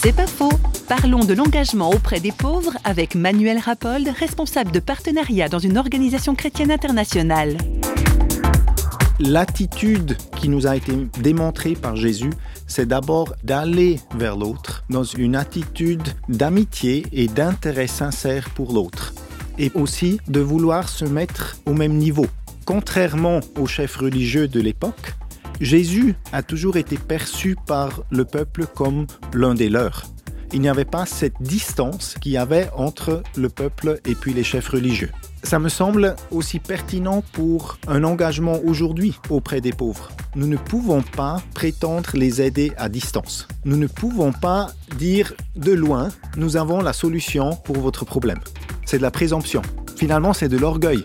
C'est pas faux. Parlons de l'engagement auprès des pauvres avec Manuel Rapold, responsable de partenariat dans une organisation chrétienne internationale. L'attitude qui nous a été démontrée par Jésus, c'est d'abord d'aller vers l'autre dans une attitude d'amitié et d'intérêt sincère pour l'autre. Et aussi de vouloir se mettre au même niveau. Contrairement aux chefs religieux de l'époque, Jésus a toujours été perçu par le peuple comme l'un des leurs. Il n'y avait pas cette distance qu'il y avait entre le peuple et puis les chefs religieux. Ça me semble aussi pertinent pour un engagement aujourd'hui auprès des pauvres. Nous ne pouvons pas prétendre les aider à distance. Nous ne pouvons pas dire de loin, nous avons la solution pour votre problème. C'est de la présomption. Finalement, c'est de l'orgueil.